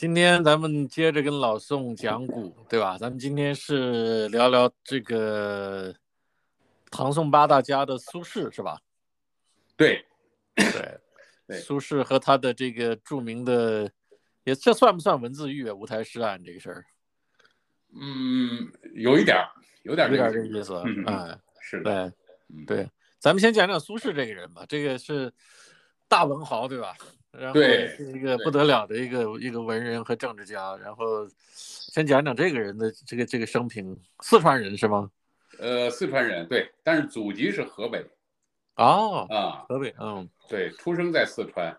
今天咱们接着跟老宋讲古，对吧？咱们今天是聊聊这个唐宋八大家的苏轼，是吧？对，对，对苏轼和他的这个著名的，也这算不算文字狱啊？五台诗案这个事儿，嗯，有一点儿，有点儿有点这个这个意思，嗯嗯，是的，对嗯对，咱们先讲讲苏轼这个人吧，这个是大文豪，对吧？然后对是一个不得了的一个一个文人和政治家，然后先讲讲这个人的这个这个生平，四川人是吗？呃，四川人，对，但是祖籍是河北哦，啊，河北，嗯，对，出生在四川，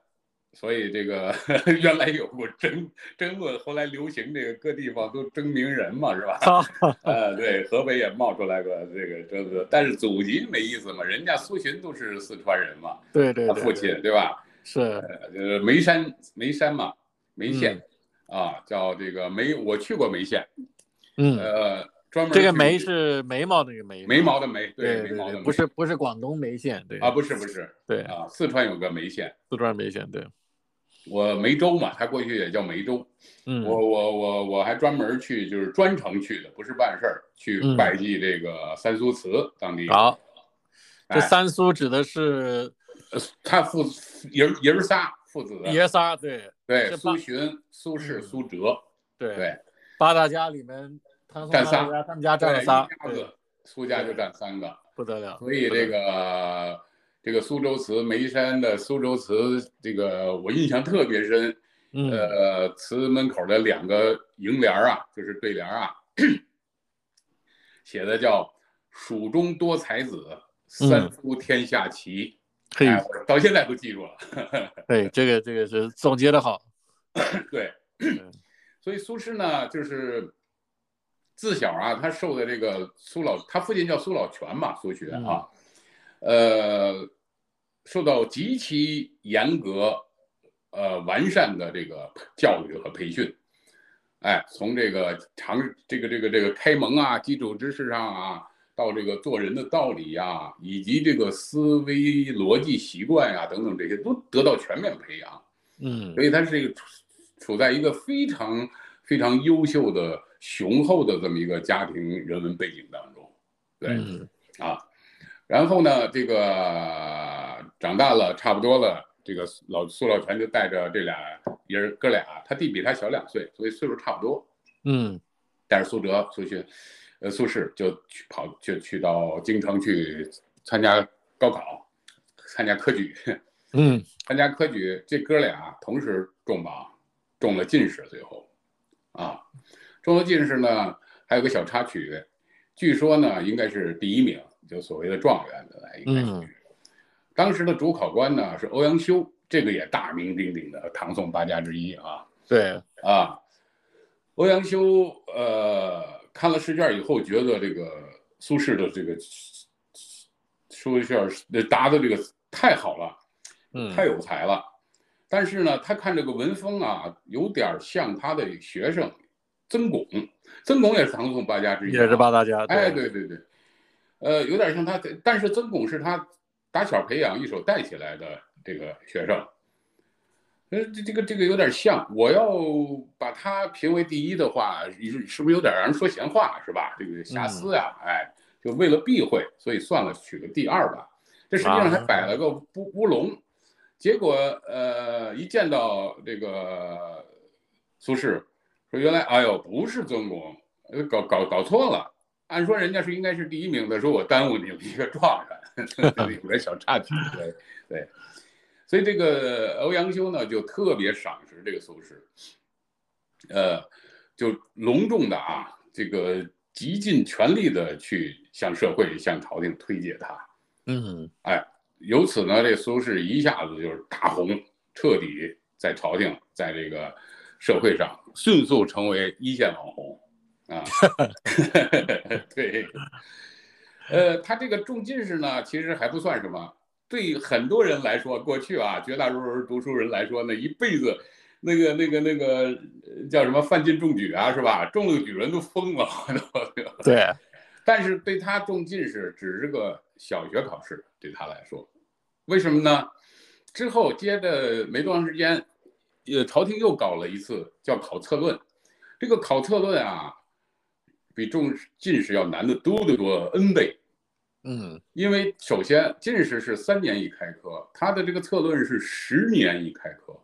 所以这个 原来有过争争论，后来流行这个各地方都争名人嘛，是吧？哈哈，呃，对，河北也冒出来个这个争论，但是祖籍没意思嘛，人家苏洵都是四川人嘛，对对对，他父亲对吧？是，呃，眉山眉山嘛，眉县、啊，叫这个眉，我去过眉县，嗯，呃，专门这个眉是眉毛那个眉，眉毛的眉，对对，眉毛的眉，不是不是广东眉县，对啊，不是不是对，啊，四川有个眉县，四川眉县，对，我梅州嘛，他过去也叫梅州，嗯，我我我我还专门去，就是专程去的，不是办事儿，去嗯。拜祭这个三苏祠当地。好，这哎三苏指的是呃他父爷儿爷儿仨父子，爷仨，对。对，苏洵、苏轼、嗯。苏辙，对对，八大家里面，唐宋占仨。他们家占仨，苏家就占三个。不得了，所以这个这个苏州祠眉山的苏州祠，这个我印象特别深。嗯，呃，祠门口的两个楹联儿啊，就是对联儿啊，写的叫“蜀中多才子，三苏天下齐”嘿，哎，我到现在都记住了。对，这个这个是总结的好，对，嗯 所以苏轼呢，就是自小啊，他受的这个苏老，他父亲叫苏老泉嘛，苏洵啊，呃，受到极其严格、呃完善的这个教育和培训。哎，从这个常这个这个这个开蒙啊，基础知识上啊，到这个做人的道理呀、以及这个思维逻辑习惯呀、等等这些，都得到全面培养。嗯所以他是一个处处在一个非常非常优秀的、雄厚的这么一个家庭人文背景当中，对、嗯啊。然后呢，这个长大了差不多了，这个老苏老泉就带着这俩爷儿哥俩，他弟比他小两岁，所以岁数差不多。嗯带着苏哲、苏洵，呃，苏轼就去跑，就去到京城去参加高考，参加科举。嗯参加科举，这哥俩同时中榜，中了进士，最后，啊，中了进士呢，还有个小插曲，据说呢应该是第一名，就所谓的状元的来，应该是。嗯当时的主考官呢是欧阳修，这个也大名鼎鼎的唐宋八家之一啊对，啊。欧阳修呃看了试卷以后，觉得这个苏轼的这个书卷呃答的这个太好了。嗯太有才了。但是呢，他看这个文风啊，有点像他的学生曾巩，曾巩也是唐宋八家之一、啊，也是八大家，哎，对对对，呃，有点像他，但是曾巩是他打小培养一手带起来的这个学生。呃，这这个这个有点像，我要把他评为第一的话，是是不是有点让人说闲话，是吧？这个瑕疵呀、哎，就为了避讳，所以算了，取个第二吧。这实际上还摆了个乌乌龙，结果呃，一见到这个苏轼，说原来哎呦不是曾巩，呃搞搞搞错了。按说人家是应该是第一名的，说我耽误你们一个状元，这里边小插曲，对对。所以这个欧阳修呢，就特别赏识这个苏轼，呃，就隆重的啊，这个极尽全力的去向社会、向朝廷推介他。嗯哎，由此呢，这苏轼一下子就是大红，彻底在朝廷，在这个社会上迅速成为一线网红啊。对，呃，他这个中进士呢，其实还不算什么。对很多人来说，过去啊，绝大多数读书人来说呢，一辈子那个那个那个呃叫什么范进中举啊，是吧？中了举人都疯了，都对，但是对他中进士只是个小学考试，对他来说，为什么呢？之后接着没多长时间，呃，朝廷又搞了一次叫考策论，这个考策论啊，比中进士要难得多得多 n 倍。嗯，因为首先进士是三年一开科，他的这个策论是十年一开科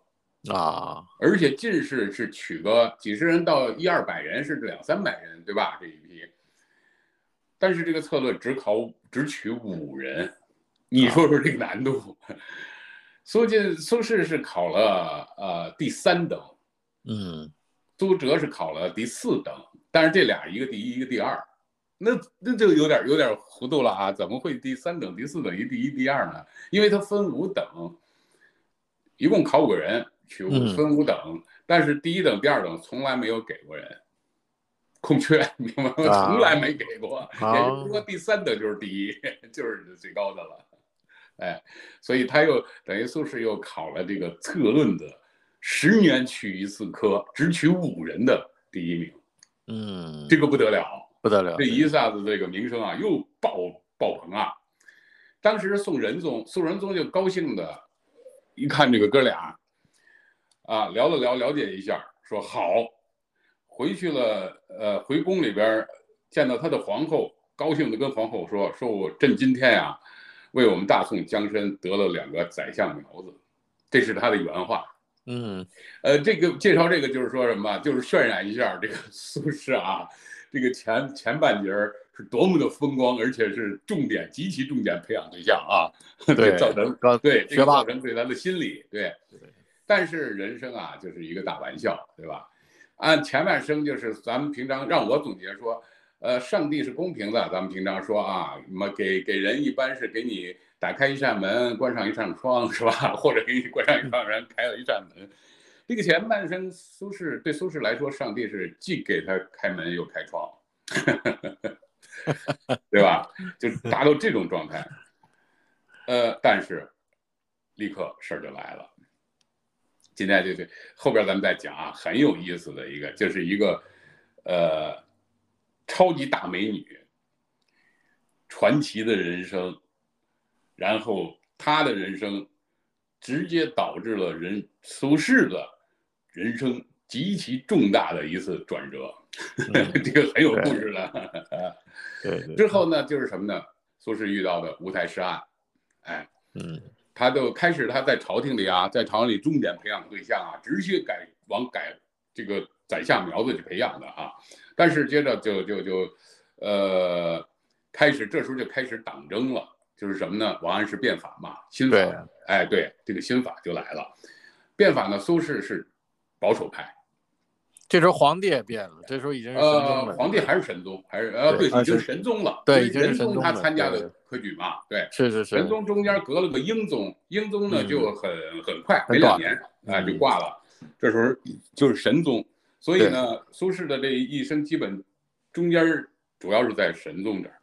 啊，而且进士是取个几十人到一二百人，甚至两三百人，对吧？这一批，但是这个策论只考只取五人，你说说这个难度？苏进苏轼是考了呃第三等，嗯，苏辙是考了第四等，但是这俩一个第一，一个第二。那那就有点有点糊涂了啊！怎么会第三等、第四等一第一、第二呢？因为它分五等，一共考五个人，取五分五等，但是第一等、第二等从来没有给过人，空缺，明白吗？从来没给过。也就是说，第三等就是第一，就是最高的了。哎，所以他又等于苏轼又考了这个策论的十年取一次科，只取五人的第一名。嗯，这个不得了。不得了，这一下子这个名声啊又爆爆棚啊！当时宋仁宗，宋仁宗就高兴的，一看这个哥俩，啊聊了聊，了解一下，说好，回去了，呃，回宫里边见到他的皇后，高兴的跟皇后说，说我朕今天呀，为我们大宋江山得了两个宰相苗子，这是他的原话。嗯，呃，这个介绍这个就是说什么，就是渲染一下这个 苏轼啊。这个前前半截儿是多么的风光，而且是重点极其重点培养对象啊，对，造成对这个造成对他的心理对。但是人生啊，就是一个大玩笑，对吧？按前半生就是咱们平常让我总结说，呃，上帝是公平的，咱们平常说啊，什么给给人一般是给你打开一扇门，关上一扇窗，是吧？或者给你关上一扇门，开了一扇门。这个前半生，苏轼对苏轼来说，上帝是既给他开门又开窗，对吧？就达到这种状态。呃，但是立刻事儿就来了。今天就就后边咱们再讲啊，很有意思的一个，就是一个呃超级大美女，传奇的人生，然后她的人生直接导致了人苏轼的。人生极其重大的一次转折，这个很有故事的。对，之后呢，就是什么呢？苏轼遇到的乌台诗案，哎，嗯，他就开始他在朝廷里啊，在朝廷里重点培养对象啊，直接改往改这个宰相苗子去培养的啊。但是接着就就就，呃，开始这时候就开始党争了，就是什么呢？王安石变法嘛，新法，哎，对，这个新法就来了。变法呢，苏轼是。保守派，这时候皇帝也变了，这时候已经是神宗了。皇帝还是神宗，还是呃，对，已经神宗了。对，已经神宗他参加的科举嘛，对，是是是。神宗中间隔了个英宗，英宗呢就很很快，没两年啊就挂了。这时候就是神宗，所以呢，苏轼的这一生基本中间主要是在神宗这儿。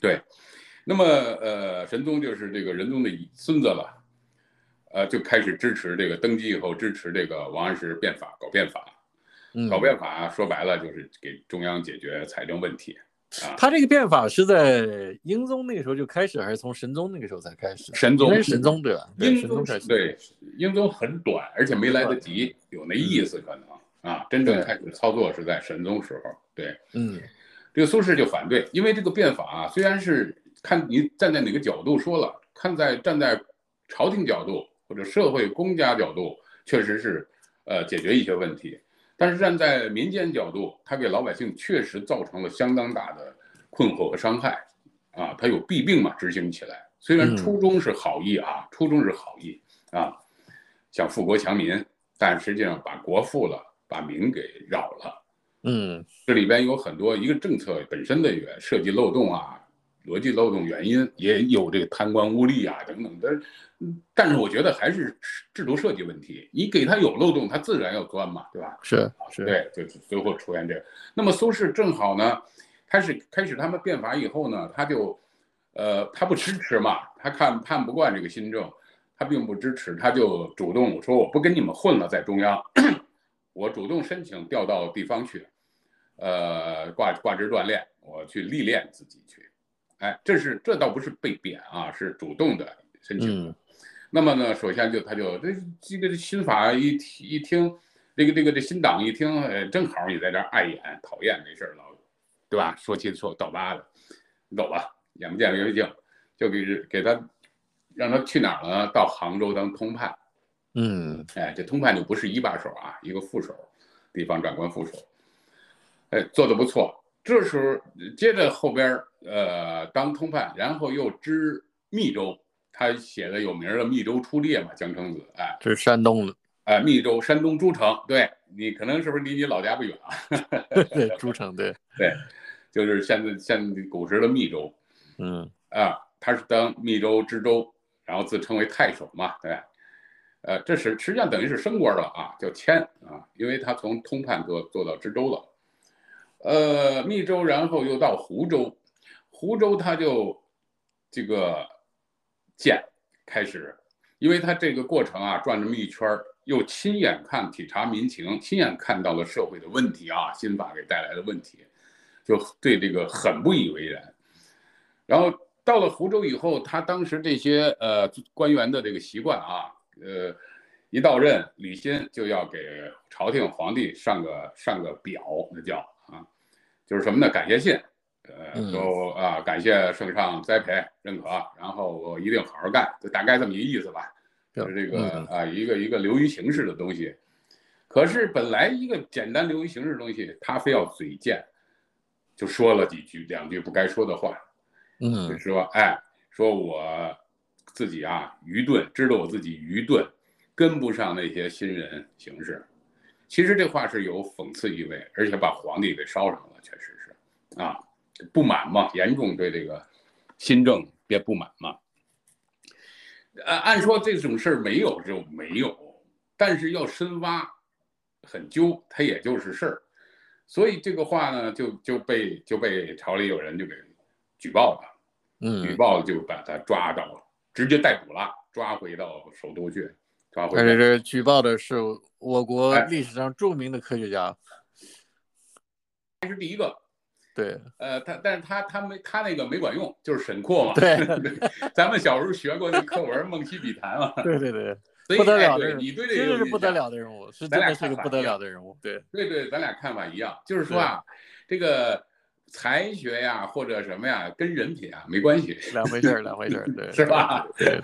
对，那么呃，神宗就是这个仁宗的孙子了。呃，就开始支持这个登基以后支持这个王安石变法，搞变法，搞变法说白了就是给中央解决财政问题啊。他这个变法是在英宗那个时候就开始，还是从神宗那个时候才开始？神宗，神宗对吧？英宗开始。对，英宗很短，而且没来得及有那意思可能啊。真正开始操作是在神宗时候。对，嗯，这个苏轼就反对，因为这个变法啊，虽然是看你站在哪个角度说了，看在站在朝廷角度。或者社会公家角度确实是，呃，解决一些问题，但是站在民间角度，它给老百姓确实造成了相当大的困惑和伤害，啊，它有弊病嘛，执行起来。虽然初衷是好意啊，初衷是好意啊，想富国强民，但实际上把国富了，把民给扰了。嗯，这里边有很多一个政策本身的一个设计漏洞啊。逻辑漏洞原因也有这个贪官污吏啊等等的，但是我觉得还是制度设计问题。你给他有漏洞，他自然要钻嘛，对吧？是是，对，就最后出现这个。那么苏轼正好呢，开始开始他们变法以后呢，他就，呃，他不支持嘛，他看看不惯这个新政，他并不支持，他就主动说我不跟你们混了，在中央，我主动申请调到地方去，呃，挂挂职锻炼，我去历练自己去。哎，这是这倒不是被贬啊，是主动的申请。那么呢，首先就他就这这个新法一一听，这个这个这新党一听，呃，正好你在这碍眼讨厌没事儿老，对吧？说七说道八的，你走吧，眼不见为净，就给给他让他去哪儿了呢？到杭州当通判。嗯，哎，这通判就不是一把手啊，一个副手，地方长官副手，哎，做的不错。这时候接着后边呃当通判，然后又知密州。他写的有名的《密州出猎》嘛，江城子，哎，这是山东的，哎，密州，山东诸城，对你可能是不是离你老家不远啊？对，诸城，对，对，就是现在现古时的密州，嗯，啊，他是当密州知州，然后自称为太守嘛，对，呃，这是实际上等于是升官了啊，叫迁啊，因为他从通判做做到知州了，呃，密州，然后又到湖州，湖州他就这个。建开始，因为他这个过程啊，转这么一圈，又亲眼看体察民情，亲眼看到了社会的问题啊，新法给带来的问题，就对这个很不以为然。然后到了湖州以后，他当时这些呃官员的这个习惯啊，呃，一到任，李新就要给朝廷皇帝上个上个表，那叫啊，就是什么呢？感谢信。呃，都啊，感谢圣上栽培认可，然后我一定好好干，就大概这么一个意思吧。就是这个啊，一个一个流于形式的东西。可是本来一个简单流于形式的东西，他非要嘴贱，就说了几句两句不该说的话。嗯，就说哎，说我自己啊愚钝，知道我自己愚钝，跟不上那些新人形式。其实这话是有讽刺意味，而且把皇帝给烧上了，确实是啊。不满嘛，严重对这个新政别不满嘛。按按说这种事儿没有就没有，但是要深挖，很揪，它也就是事儿。所以这个话呢，就就被就被朝里有人就给举报了，嗯，举报就把他抓到，直接逮捕了，抓回到首都去，抓回。但是这举报的是我国历史上著名的科学家，还是第一个。对，呃，他但是他他没他那个没管用，就是沈括嘛。对，咱们小时候学过那课文《梦溪笔谈》嘛。对对对，不得了的，你对这个是不得了的人物，是真的是个不得了的人物。对对对，咱俩看法一样，就是说啊，这个才学呀或者什么呀，跟人品啊没关系，两回事儿，两回事儿，对，是吧？对，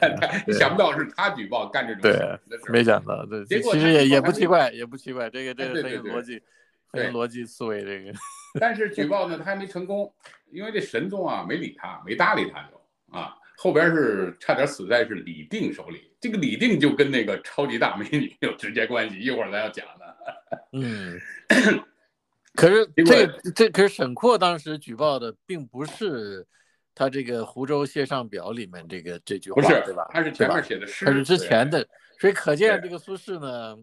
想不到是他举报干这种事，没想到，对，其实也也不奇怪，也不奇怪，这个这个很有逻辑，很有逻辑思维，这个。但是举报呢，他还没成功，因为这神宗啊没理他，没搭理他就啊，后边是差点死在是李定手里。这个李定就跟那个超级大美女有直接关系，一会儿咱要讲的。嗯，可是这个这可是沈括当时举报的，并不是他这个湖州谢上表里面这个这句话，不是对吧？他是前面写的诗，他是之前的，所以可见这个苏轼呢。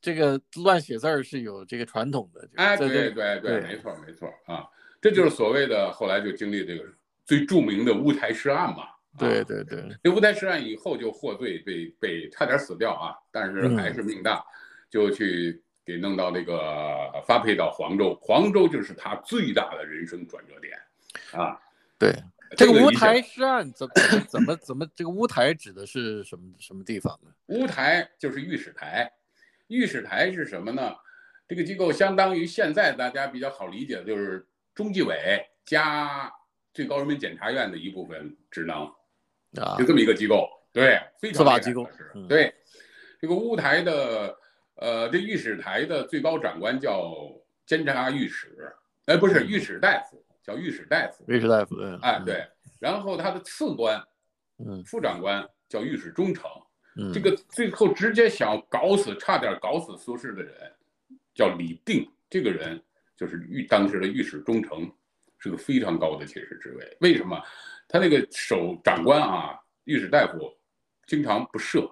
这个乱写字儿是有这个传统的，哎，对对对，没错没错啊，这就是所谓的后来就经历这个最著名的乌台诗案嘛。对对对，这乌台诗案以后就获罪，被被差点死掉啊，但是还是命大，就去给弄到那个发配到黄州，黄州就是他最大的人生转折点啊。对，这个乌台诗案怎怎么怎么这个乌台指的是什么什么地方呢？乌台就是御史台。御史台是什么呢？这个机构相当于现在大家比较好理解的，就是中纪委加最高人民检察院的一部分职能啊，就这么一个机构。对，非常司法机构。对，这个乌台的呃，这御史台的最高长官叫监察御史，哎，不是御史大夫，叫御史大夫。御史大夫，对。哎，对。然后他的次官，嗯，副长官叫御史中丞。这个最后直接想搞死，差点搞死苏轼的人，叫李定。这个人就是御当时的御史中丞，是个非常高的其实职位。为什么？他那个首长官啊，御史大夫，经常不设，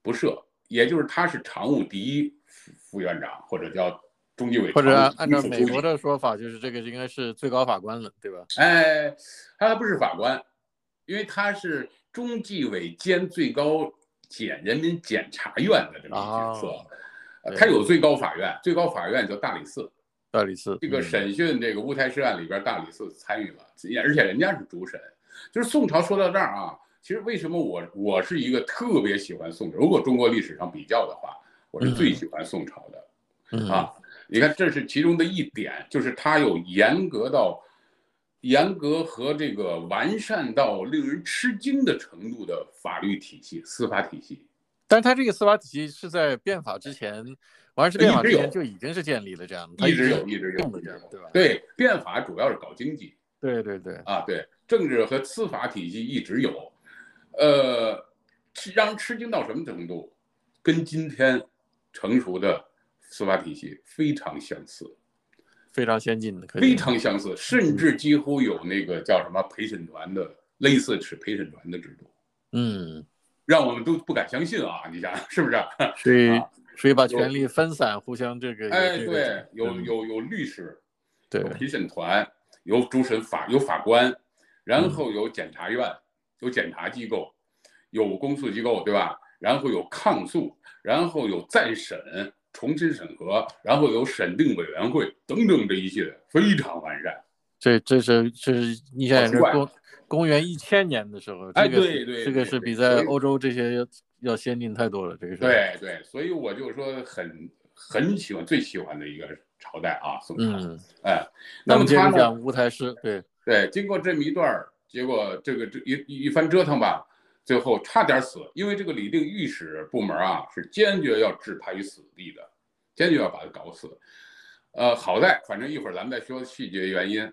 不设，也就是他是常务第一副院长，或者叫中纪委，或者按照美国的说法，就是这个应该是最高法官了，对吧？哎，他还不是法官，因为他是中纪委兼最高。检人民检察院的这么一角色，呃，他有最高法院，最高法院叫大理寺，大理寺这个审讯这个乌台诗案里边，大理寺参与了，而且人家是主审。就是宋朝说到这儿啊，其实为什么我我是一个特别喜欢宋朝？如果中国历史上比较的话，我是最喜欢宋朝的啊。你看，这是其中的一点，就是它有严格到严格和这个完善到令人吃惊的程度的法律体系、司法体系。但是它这个司法体系是在变法之前，王安石变法之前就已经是建立了这样的，一直有，一直有的这样，对吧？对，变法主要是搞经济。对对对，啊对，政治和司法体系一直有。呃，让人吃惊到什么程度？跟今天成熟的司法体系非常相似，非常先进的，非常相似，甚至几乎有那个叫什么陪审团的类似是陪审团的制度。嗯，让我们都不敢相信啊！你想是不是？所以所以把权力分散，互相这个哎，对，有有有律师，对，陪审团，有主审法，有法官，然后有检察院。有检察机构，有公诉机构，对吧？然后有抗诉，然后有再审、重新审核，然后有审定委员会等等这一系列非常完善。这这是这是你想想，公公元一千年的时候，哎，对对，这个是比在欧洲这些要要先进太多了。这个是对对，所以我就说很很喜欢最喜欢的一个朝代啊，宋朝。嗯，哎，那么他讲乌台诗，对对，经过这么一段儿。结果这个这一一番折腾吧，最后差点死，因为这个李定御史部门啊是坚决要置他于死地的，坚决要把他搞死。呃，好在反正一会儿咱们再说细节原因，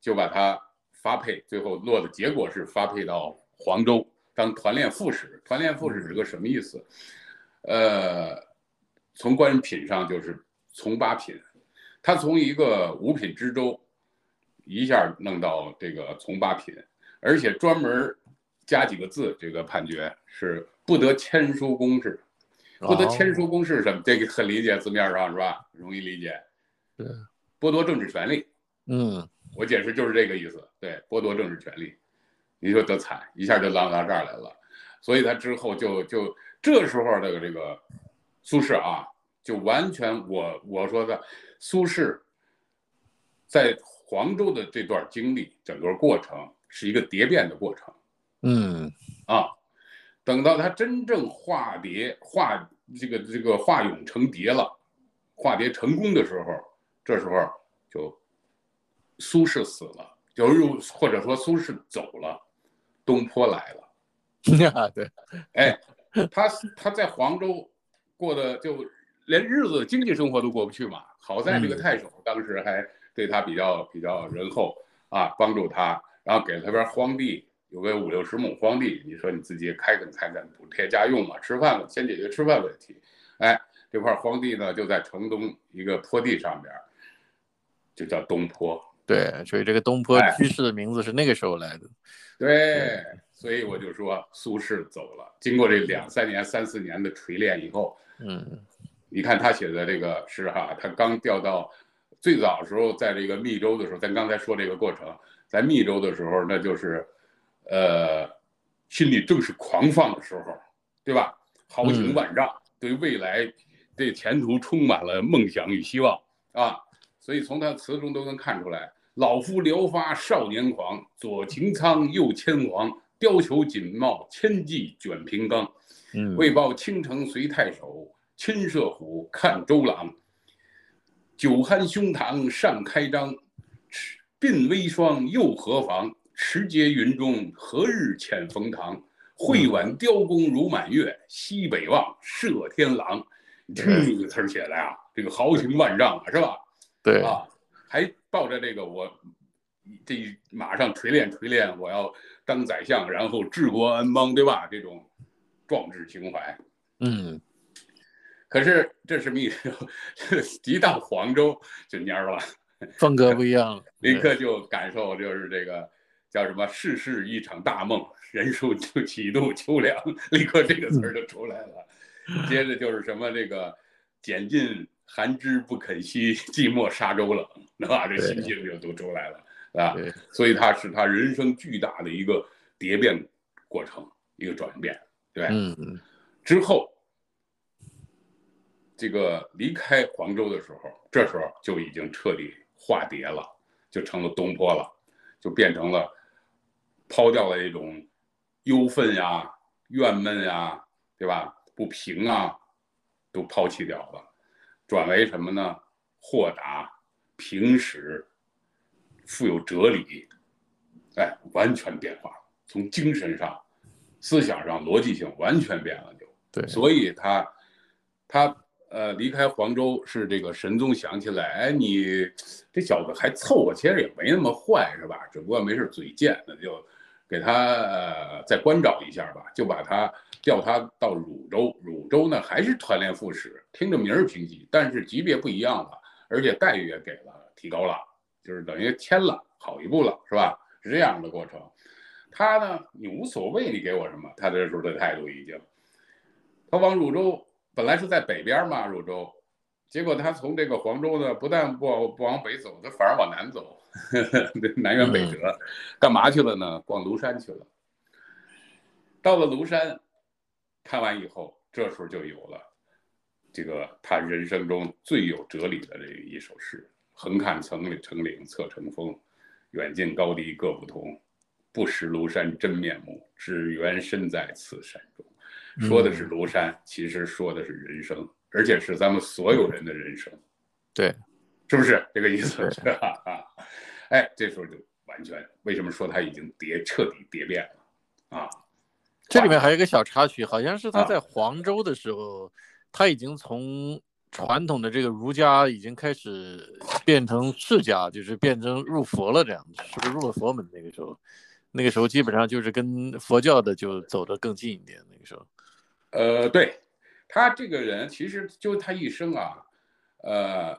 就把他发配，最后落的结果是发配到黄州当团练副使。团练副使是个什么意思？呃，从官品上就是从八品，他从一个五品知州一下弄到这个从八品。而且专门加几个字，这个判决是不得签书公示，不得签书公示什么？这个很理解，字面上是吧？容易理解。对，剥夺政治权利。嗯，我解释就是这个意思。对，剥夺政治权利，你说多惨，一下就浪到这儿来了。所以他之后就就这时候的这个苏轼啊，就完全我我说的苏轼在黄州的这段经历，整个过程。是一个蝶变的过程，嗯啊，等到他真正化蝶化这个这个化蛹成蝶了，化蝶成功的时候，这时候就苏轼死了，就又或者说苏轼走了，东坡来了，对，哎，他他在黄州过的就连日子经济生活都过不去嘛，好在这个太守当时还对他比较比较仁厚啊，帮助他。然后给了他边荒地，有个五六十亩荒地，你说你自己开垦开垦，补贴家用嘛，吃饭先解决吃饭问题。哎，这块荒地呢就在城东一个坡地上边，就叫东坡。对，所以这个东坡居士的名字是那个时候来的。对，所以我就说苏轼走了，经过这两三年、三四年的锤炼以后，嗯，你看他写的这个诗哈，他刚调到最早时候在这个密州的时候，咱刚才说这个过程。在密州的时候，那就是，呃，心里正是狂放的时候，对吧？豪情万丈，对未来、对前途充满了梦想与希望啊！所以从他词中都能看出来：老夫聊发少年狂，左擎苍，右牵黄，貂裘锦帽，千骑卷平冈。嗯，为报倾城随太守，亲射虎，看周郎。酒酣胸膛尚开张，鬓微霜又何妨？持节云中，何日遣冯唐？会挽雕弓如满月，西北望，射天狼。这个词写的呀，这个豪情万丈啊，是吧？对啊，还抱着这个我这马上锤炼锤炼，我要当宰相，然后治国安邦，对吧？这种壮志情怀。嗯。可是这是密州，一到黄州就蔫了。风格不一样，立刻就感受就是这个叫什么“世事一场大梦，人数就几度秋凉”，立刻这个词儿就出来了。接着就是什么这个“拣尽寒枝不肯栖，寂寞沙洲冷”，是吧？这心情就都出来了，啊。所以他是他人生巨大的一个蝶变过程，一个转变，对。嗯。之后，这个离开黄州的时候，这时候就已经彻底。化蝶了，就成了东坡了，就变成了抛掉了这种忧愤呀、怨闷呀，对吧？不平啊，都抛弃掉了，转为什么呢？豁达、平实、富有哲理，哎，完全变化了。从精神上、思想上、逻辑性完全变了，就对。所以他，他呃离开黄州是这个神宗想起来，哎，你这小子还凑合，其实也没那么坏，是吧？只不过没事嘴贱，那就给他呃再关照一下吧，就把他调他到汝州。汝州呢还是团练副使，听着名儿平级，但是级别不一样了。而且待遇也给了，提高了，就是等于迁了好一步了，是吧？是这样的过程。他呢，你无所谓，你给我什么？他这时候的态度已经，他往汝州本来是在北边嘛，汝州，结果他从这个黄州呢，不但不不往北走，他反而往南走，呵呵南辕北辙，干嘛去了呢？逛庐山去了。到了庐山，看完以后，这时候就有了。这个他人生中最有哲理的这一首诗：“横看成岭成岭侧成峰，远近高低各不同。不识庐山真面目，只缘身在此山中。”说的是庐山，其实说的是人生，而且是咱们所有人的人生。对，是不是这个意思？是吧？啊，哎，这时候就完全为什么说他已经蝶彻底蝶变了啊？这里面还有一个小插曲，好像是他在黄州的时候。他已经从传统的这个儒家已经开始变成释家，就是变成入佛了这样子，是不是入了佛门？那个时候，那个时候基本上就是跟佛教的就走得更近一点。那个时候，呃，对他这个人，其实就他一生啊，呃，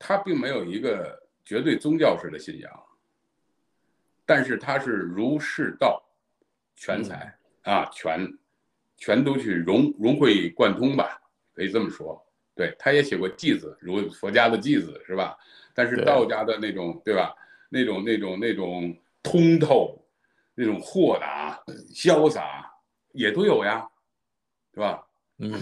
他并没有一个绝对宗教式的信仰，但是他是儒释道全才啊，全全都去融融会贯通吧。可以这么说，对，他也写过偈子，如佛家的偈子是吧？但是道家的那种，对吧？那种那种那种通透，那种豁达、潇洒，也都有呀，对吧？嗯，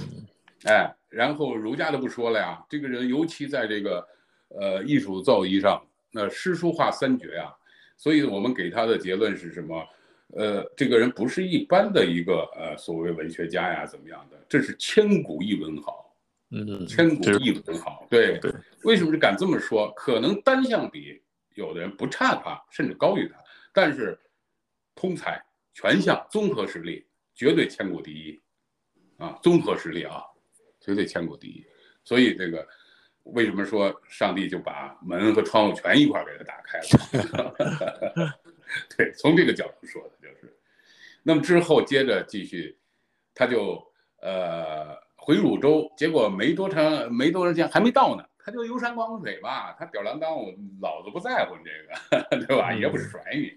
哎，然后儒家的不说了呀，这个人尤其在这个呃艺术造诣上，那诗书画三绝啊，所以我们给他的结论是什么？呃，这个人不是一般的一个呃所谓文学家呀，怎么样的？这是千古一文豪，嗯，千古一文豪。对对，为什么是敢这么说？可能单项比有的人不差他，甚至高于他，但是通才、全项、综合实力绝对千古第一啊！综合实力啊，绝对千古第一。所以这个为什么说上帝就把门和窗户全一块给他打开了？对，从这个角度说的就是，那么之后接着继续，他就呃回汝州，结果没多长没多长时间还没到呢，他就游山玩水吧，他吊儿郎当，我老子不在乎你这个，对吧？也不甩你，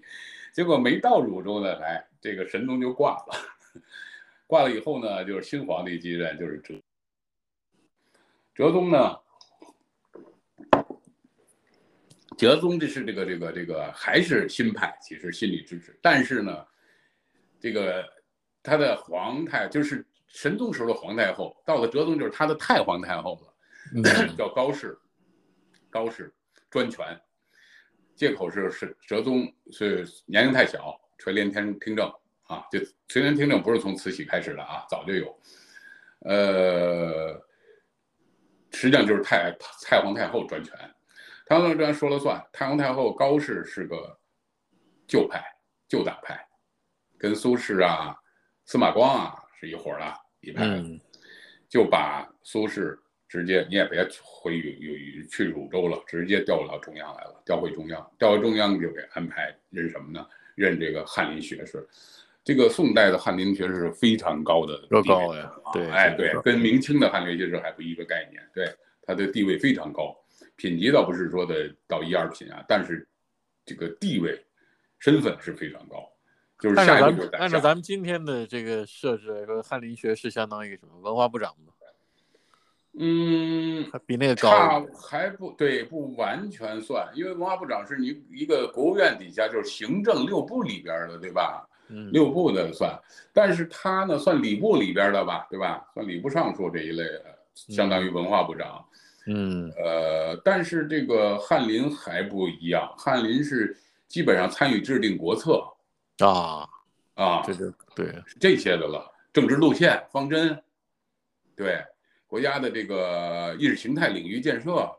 结果没到汝州呢，哎，这个神宗就挂了，挂了以后呢，就是新皇帝继任，就是哲哲宗呢。哲宗这是这个这个这个还是新派，其实心理支持，但是呢，这个他的皇太就是神宗时候的皇太后，到了哲宗就是他的太皇太后了，叫高氏，高氏专权，借口是是哲宗是年龄太小，垂帘听听政啊，就垂帘听政不是从慈禧开始的啊，早就有，呃，实际上就是太太皇太后专权。太皇这样说了算。太皇太后高氏是个旧派、旧党派，跟苏轼啊、司马光啊是一伙儿的一派，就把苏轼直接你也别回与去汝州了，直接调到中央来了，调回中央，调回中央就给安排任什么呢？任这个翰林学士。这个宋代的翰林学士是非常高的多高呀？对，哎对，跟明清的翰林学士还不一个概念，对，他的地位非常高。品级倒不是说的到一二品啊，但是这个地位、身份是非常高。就是下一步按照咱们今天的这个设置来说，翰林学士相当于什么？文化部长吗？嗯，比那个高。还不对，不完全算，因为文化部长是你一个国务院底下就是行政六部里边的，对吧？嗯，六部的算，但是他呢算礼部里边的吧，对吧？算礼部尚书这一类的，相当于文化部长。嗯，呃，但是这个翰林还不一样，翰林是基本上参与制定国策啊，啊，这就对。这些的了，政治路线方针，对国家的这个意识形态领域建设，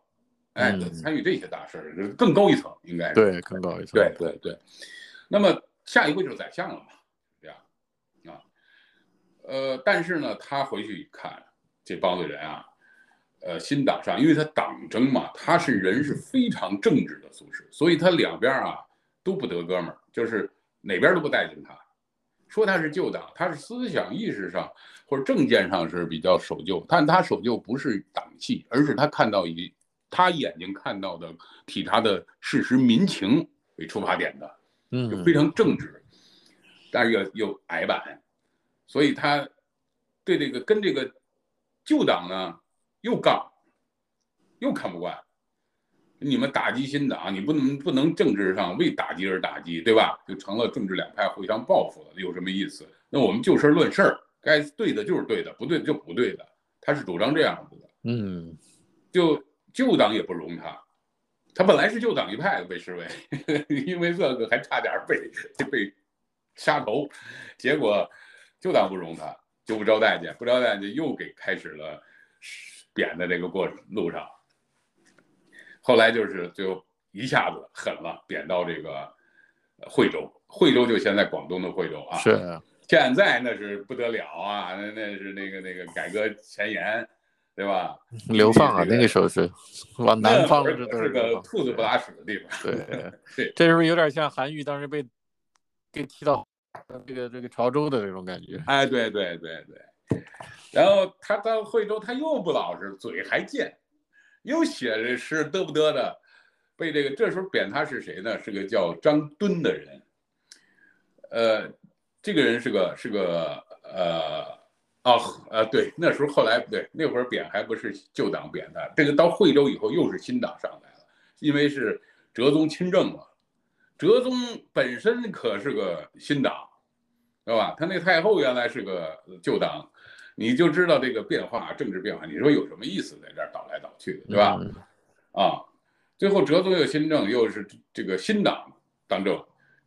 哎，嗯。参与这些大事儿，更高一层应该是。对更高一层。对对对，那么下一步就是宰相了嘛，这样啊，呃，但是呢，他回去一看，这帮子人啊，呃，新党上，因为他党争嘛，他是人是非常正直的苏轼，所以他两边啊都不得哥们儿，就是哪边都不待见他。说他是旧党，他是思想意识上或者政见上是比较守旧，但他守旧不是党气，而是他看到以他眼睛看到的，以他的事实民情为出发点的。就嗯非常正直，但是又又矮板，所以他对这个跟这个旧党呢又杠，又看不惯。你们打击新党，你不能不能政治上为打击而打击，对吧？就成了政治两派互相报复了，有什么意思？那我们就事论事儿，该对的就是对的，不对的就不对的。他是主张这样子的。嗯就旧党也不容他，他本来是旧党一派的被视为，因为这个还差点被被杀头，结果旧党不容他，就不招待见，不招待见又给开始了贬的这个过路上，后来就是就一下子狠了，贬到这个惠州，惠州就现在广东的惠州啊，是。现在那是不得了啊，那那是那个那个改革前沿，对吧？流放啊，那个时候是往南方，这儿是个。兔子不拉屎的地方。对 对，这是不是有点像韩愈当时被给踢到这个这个潮州的那种感觉？哎，对对对对。然后他到惠州，他又不老实，嘴还贱，又写这诗嘚不嘚的，被这个这时候贬他是谁呢？是个叫张敦的人。呃，这个人是个是个呃哦呃对，那时候后来不对，那会儿贬还不是旧党贬的，这个到惠州以后又是新党上来了，因为是哲宗亲政了。哲宗本身可是个新党，知道吧？他那太后原来是个旧党，你就知道这个变化，政治变化，你说有什么意思在这儿倒来倒去的，对吧？嗯啊，最后哲宗又新政，又是这个新党当政，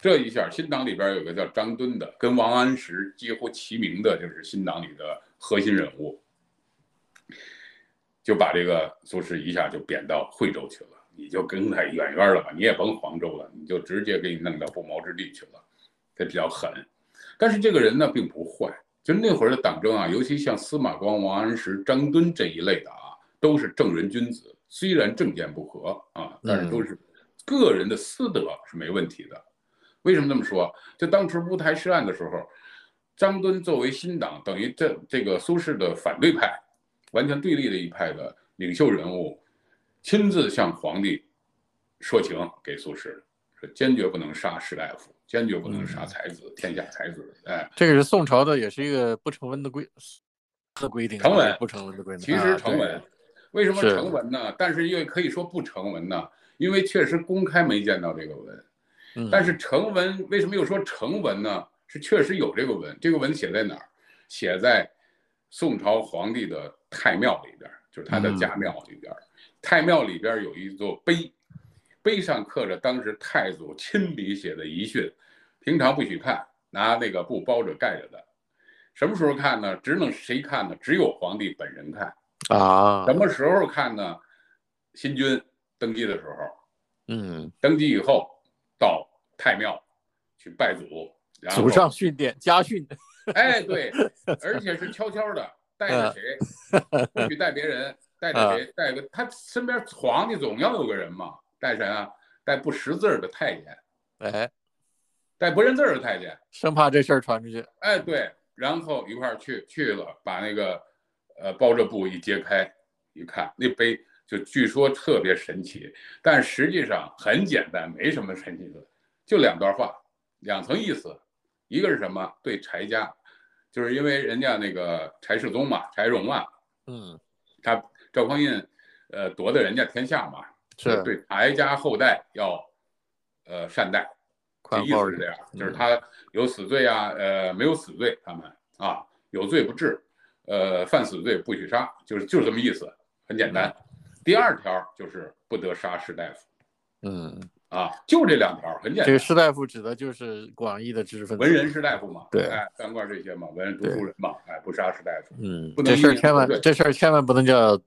这一下新党里边有个叫张敦的，跟王安石几乎齐名的，就是新党里的核心人物，就把这个苏轼一下就贬到惠州去了，你就跟他远远了吧，你也甭黄州了，你就直接给你弄到不毛之地去了，他比较狠。但是这个人呢并不坏，就那会儿的党争啊，尤其像司马光、王安石、张敦这一类的啊，都是正人君子，虽然政见不合啊，但是都是个人的私德是没问题的。为什么这么说？就当时乌台诗案的时候，张敦作为新党，等于这这个苏轼的反对派，完全对立的一派的领袖人物，亲自向皇帝说情给苏轼，说坚决不能杀士大夫，坚决不能杀才子，天下才子。哎，这个是宋朝的，也是一个不成文的规的规定，成文不成文的规定。其实成文，啊为什么成文呢？但是又可以说不成文呢？因为确实公开没见到这个文。但是成文为什么又说成文呢？是确实有这个文，这个文写在哪儿？写在宋朝皇帝的太庙里边，就是他的家庙里边儿。太庙里边有一座碑，碑上刻着当时太祖亲笔写的遗训，平常不许看，拿那个布包着盖着的。什么时候看呢？只能谁看呢？只有皇帝本人看。啊，什么时候看呢？新君登基的时候，嗯，登基以后到太庙去拜祖，然后祖上训典家训，哎对，而且是悄悄的 带着谁，不许带别人，带着谁，带个他身边皇帝总要有个人嘛，带谁啊？带不识字儿的太监，哎，带不认字儿的太监，生怕这事儿传出去。哎对，然后一块儿去去了，把那个呃包着布一揭开，一看那碑就据说特别神奇，但实际上很简单，没什么神奇的，就两段话，两层意思，一个是什么？对柴家，就是因为人家那个柴世宗嘛，柴荣嘛，嗯，他赵匡胤呃夺得人家天下嘛，是对柴家后代要呃善待。这意思是这样，就是嗯他有死罪啊，呃，没有死罪，他们啊有罪不治，呃，犯死罪不许杀，就是就是这么意思，很简单。第二条就是不得杀士大夫，嗯啊，就这两条，很简单。这个士大夫指的就是广义的知识分子，文人士大夫嘛，对，哎，当官这些嘛，文人读书人嘛，哎，不杀士大夫，嗯，不能这事儿千万这事儿千万不能叫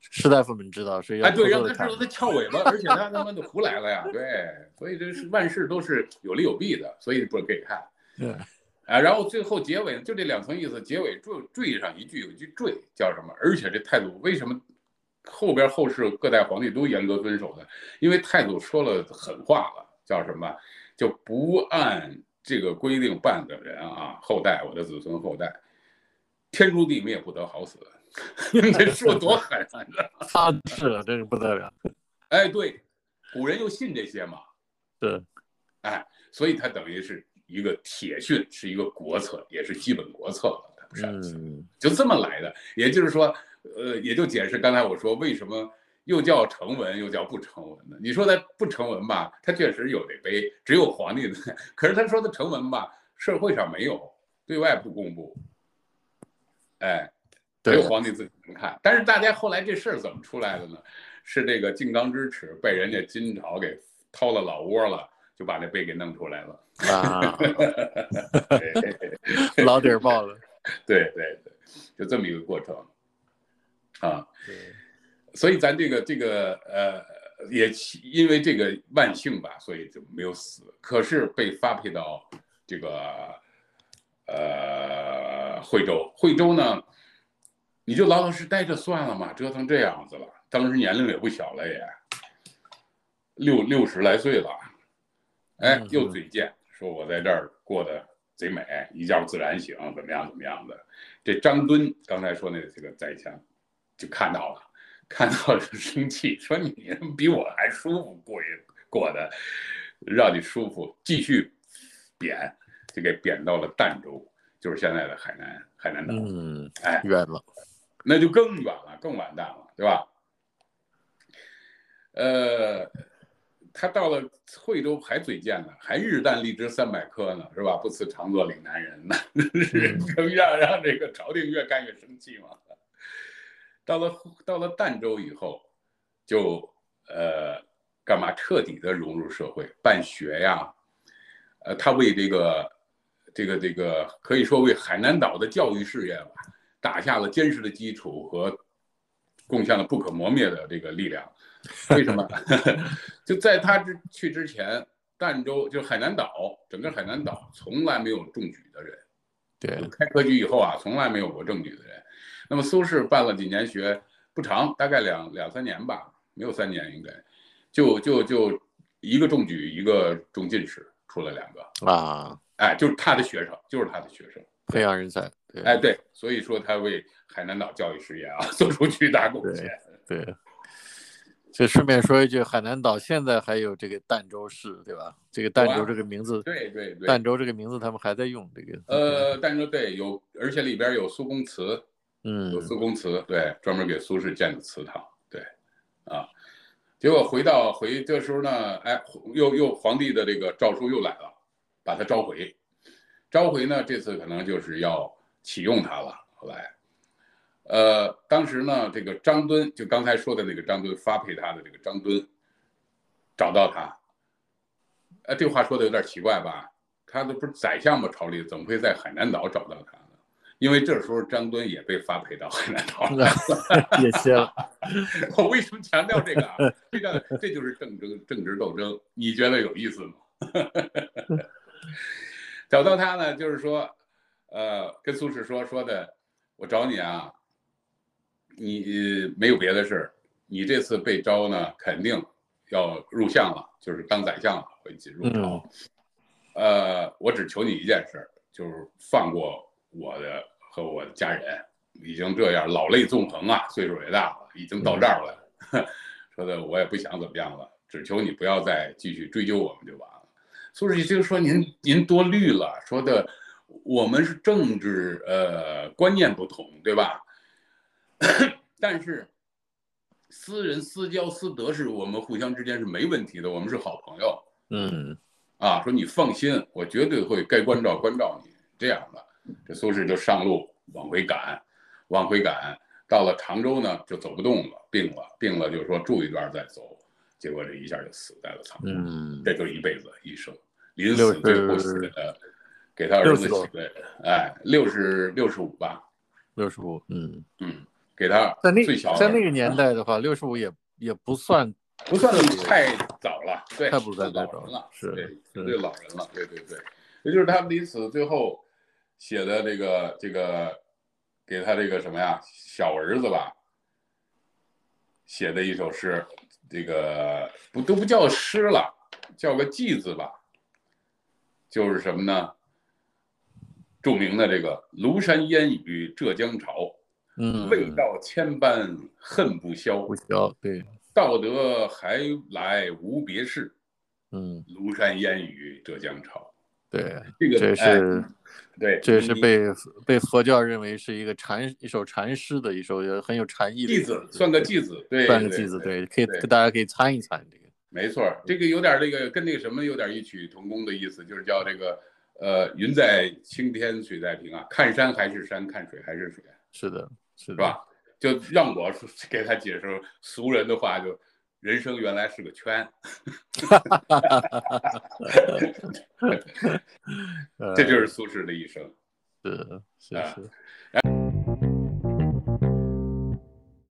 士大夫们知道，是要哎，对，让他知道他翘尾巴，而且他他妈的胡来了呀，对，所以这是万事都是有利有弊的，所以不给看。对啊，然后最后结尾就这两层意思，结尾缀缀上一句，有一句缀叫什么？而且这态度为什么后边后世各代皇帝都严格遵守的？因为太祖说了狠话了，叫什么？就不按这个规定办的人啊，后代我的子孙后代，天诛地灭，不得好死。这说多狠啊！发誓了，真是不得了，哎，对，古人又信这些嘛，对哎，所以他等于是一个铁训，是一个国策，也是基本国策了。他不是嗯就这么来的。也就是说，呃，也就解释刚才我说为什么又叫成文，又叫不成文呢？你说它不成文吧，它确实有这碑，只有皇帝的。可是他说的成文吧，社会上没有，对外不公布。哎，只有皇帝自己能看。但是大家后来这事儿怎么出来的呢？是这个靖康之耻被人家金朝给掏了老窝了，就把那碑给弄出来了。啊，对 老底儿爆了，对对对，就这么一个过程啊。对所以咱这个这个呃，也因为这个万幸吧，所以就没有死，可是被发配到这个呃惠州。惠州呢，你就老老实实待着算了嘛，折腾这样子了，当时年龄也不小了也，六六十来岁了，哎嗯，又嘴贱，说我在这儿过得贼美，一觉自然醒，怎么样怎么样的。这张敦刚才说那这个宰相就看到了。看到了生气，说你比我还舒服过日过的，让你舒服，继续贬，就给贬到了儋州，就是现在的海南海南岛。嗯，哎，远了，那就更远了，更完蛋了，对吧？呃，他到了惠州还嘴贱呢，还日啖荔枝三百颗呢，是吧？不辞长作岭南人呢，更让让这个朝廷越干越生气嘛。到了到了儋州以后，就呃干嘛彻底的融入社会，办学呀，呃，他为这个这个这个可以说为海南岛的教育事业吧，打下了坚实的基础和贡献了不可磨灭的这个力量。为什么？就在他之去之前，儋州就是海南岛，整个海南岛从来没有中举的人。对，开科举以后啊，从来没有过中举的人。那么苏轼办了几年学，不长，大概两两三年吧，没有三年应该，就就就一个中举，一个中进士，出了两个，啊，哎，就是他的学生，就是他的学生，培养人才，对，哎，对，所以说他为海南岛教育事业啊 做出巨大贡献。对。就顺便说一句，海南岛现在还有这个儋州市，对吧？这个儋州这个名字，对对对，儋州这个名字他们还在用这个。呃，儋州对有，而且里边有苏公祠，嗯有，苏公祠，对，专门给苏轼建的祠堂，对，啊，结果回到回这时候呢，哎，又又皇帝的这个诏书又来了，把他召回，召回呢，这次可能就是要启用他了。后来，呃，当时呢，这个张敦就刚才说的那个张敦发配他的这个张敦，找到他，哎，这话说的有点奇怪吧？他这不是宰相吗？朝里怎么会在海南岛找到他？因为这时候张敦也被发配到海南岛了。也歇了。我为什么强调这个啊？这个这就是政争政治斗争，你觉得有意思吗？找到他呢，就是说，呃，跟苏轼说说的，我找你啊，你呃没有别的事儿，你这次被招呢，肯定要入相了，就是当宰相了，会进入朝。呃，我只求你一件事儿，就是放过我的和我的家人。已经这样老泪纵横啊，岁数也大了，已经到这儿了。说的我也不想怎么样了，只求你不要再继续追究我们就完了。苏轼就说您您多虑了，说的我们是政治呃观念不同，对吧？但是私人私交私德是我们互相之间是没问题的，我们是好朋友。嗯啊，说你放心，我绝对会该关照关照你。这样的，这苏轼就上路往回赶，往回赶，到了常州呢就走不动了，病了，病了就说住一段再走，结果这一下就死在了常州。嗯，这就是一辈子一生。临死最后死的，给他儿子起的，哎，六十六十五吧，六十五，嗯嗯，给他在那个年代的话，六十五也也不算不算太早了，对，太不算太早了，是对，对老人了，对对对，也就是他们临死最后写的这个这个给他这个什么呀小儿子吧写的一首诗，这个不都不叫诗了，叫个偈子吧。就是什么呢？著名的这个“庐山烟雨浙江潮”，嗯，未到千般恨不消，不消，对，道德还来无别事，嗯，庐山烟雨浙江潮，对，这个这是，对，这是被被佛教认为是一个禅一首禅诗的一首很有禅意的偈子，算个句子，对，算个句子，对，可以大家可以参一参这个。没错，这个有点这个跟那个什么有点异曲同工的意思，就是叫这个呃云在青天水在平啊，看山还是山，看水还是水，是的，是吧？就让我 给他解释俗人的话，就人生原来是个圈 这就是苏轼的一生，是是是。